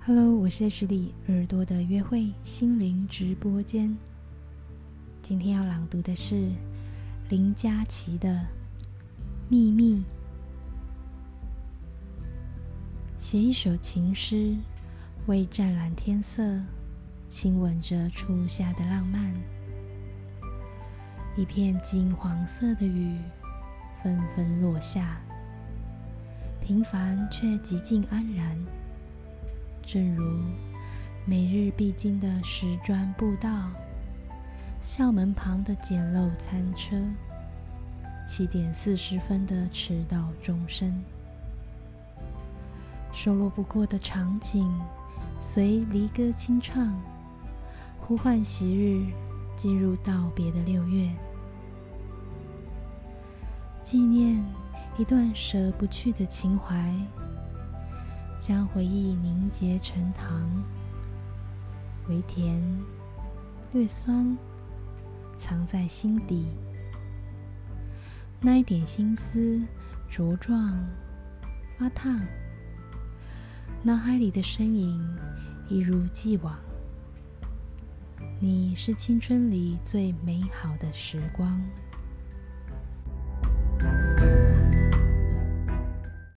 Hello，我是 H D 耳朵的约会心灵直播间。今天要朗读的是林佳琪的《秘密》，写一首情诗，为湛蓝天色亲吻着初夏的浪漫。一片金黄色的雨纷纷落下，平凡却极尽安然。正如每日必经的石砖步道，校门旁的简陋餐车，七点四十分的迟到钟声，收落不过的场景，随离歌清唱，呼唤昔日进入道别的六月，纪念一段舍不去的情怀。将回忆凝结成糖，微甜，略酸，藏在心底。那一点心思茁壮发烫，脑海里的身影一如既往。你是青春里最美好的时光。